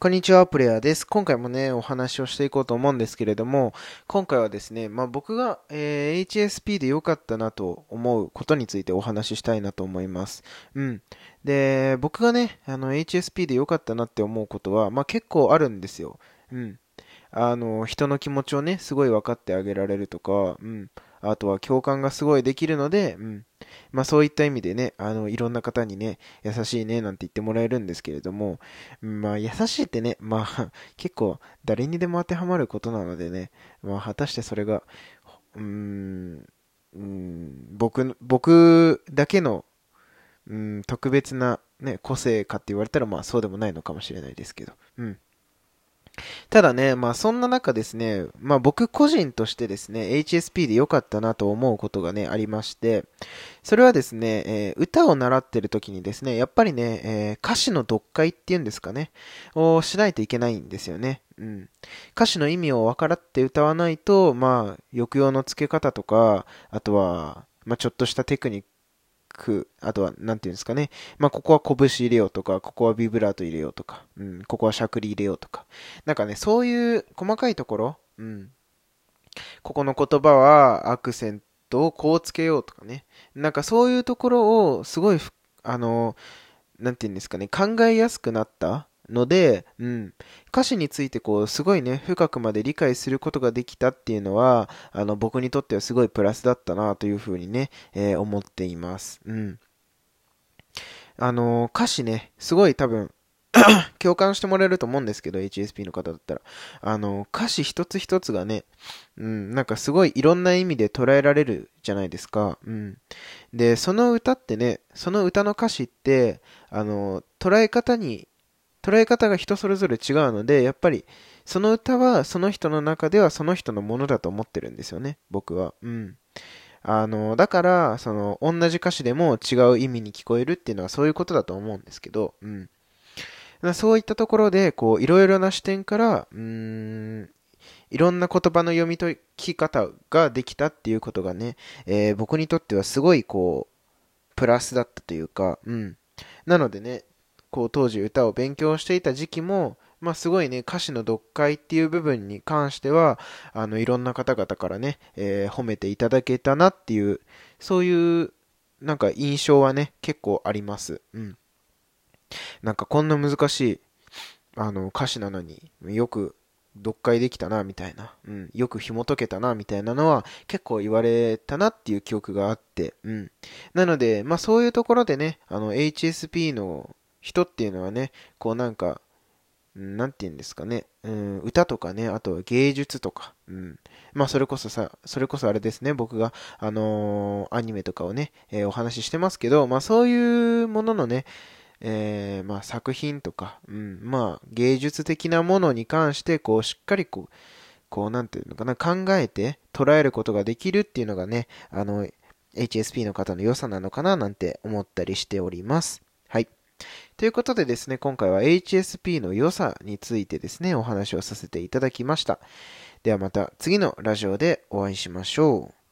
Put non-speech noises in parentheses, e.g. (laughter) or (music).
こんにちは、プレイヤーです。今回もね、お話をしていこうと思うんですけれども、今回はですね、まあ僕が、えー HSP で良かったなと思うことについてお話ししたいなと思います。うん。で、僕がね、あの、HSP で良かったなって思うことは、まあ結構あるんですよ。うん。あの、人の気持ちをね、すごい分かってあげられるとか、うん。あとは共感がすごいできるので、うん。まあそういった意味でね、あの、いろんな方にね、優しいね、なんて言ってもらえるんですけれども、まあ優しいってね、まあ (laughs) 結構誰にでも当てはまることなのでね、まあ果たしてそれが、うーん、うーん僕、僕だけの、うん、特別なね、個性かって言われたらまあそうでもないのかもしれないですけど、うん。ただね、まあそんな中ですね、まあ僕個人としてですね、HSP で良かったなと思うことがね、ありまして、それはですね、えー歌を習ってる時にですね、やっぱりね、えー歌詞の読解っていうんですかね、をしないといけないんですよね。うん。歌詞の意味を分からって歌わないと、まあ、抑揚の付け方とか、あとは、まあちょっとしたテクニック、あとは、なんていうんですかね。まあ、ここは拳入れようとか、ここはビブラート入れようとか、うん、ここはしゃくり入れようとか。なんかね、そういう細かいところ、うん。ここの言葉はアクセントをこうつけようとかね。なんかそういうところをすごい、あの、なんていうんですかね、考えやすくなったので、うん。歌詞についてこう、すごいね、深くまで理解することができたっていうのは、あの、僕にとってはすごいプラスだったなというふうにね、えー思っています。うん。あの、歌詞ね、すごい多分、(coughs) 共感してもらえると思うんですけど、HSP の方だったら。あの、歌詞一つ一つがね、うん、なんかすごいいろんな意味で捉えられるじゃないですか。うん。で、その歌ってね、その歌の歌詞って、あの、捉え方に、捉え方が人それぞれ違うので、やっぱり、その歌はその人の中ではその人のものだと思ってるんですよね、僕は。うん。あの、だから、その、同じ歌詞でも違う意味に聞こえるっていうのはそういうことだと思うんですけど、うん。そういったところで、こう、いろいろな視点から、うーん、いろんな言葉の読み解き方ができたっていうことがね、えー僕にとってはすごい、こう、プラスだったというか、うん。なのでね、こう、当時歌を勉強していた時期も、まあすごいね、歌詞の読解っていう部分に関しては、あの、いろんな方々からね、えー褒めていただけたなっていう、そういう、なんか印象はね、結構あります。うん。なんかこんな難しい、あの、歌詞なのによく読解できたな、みたいな。うん。よく紐解けたな、みたいなのは結構言われたなっていう記憶があって。うん。なので、まあそういうところでね、あの、HSP の人っていうのはね、こうなんか、なんて言うんですかね。うん、歌とかね、あと芸術とか。うん。まあそれこそさ、それこそあれですね、僕が、あのーアニメとかをね、えーお話ししてますけど、まあそういうもののね、えーまあ作品とか、うん、まあ芸術的なものに関して、こうしっかりこう、こうなんていうのかな、考えて捉えることができるっていうのがね、あの、HSP の方の良さなのかななんて思ったりしております。ということでですね、今回は HSP の良さについてですね、お話をさせていただきました。ではまた次のラジオでお会いしましょう。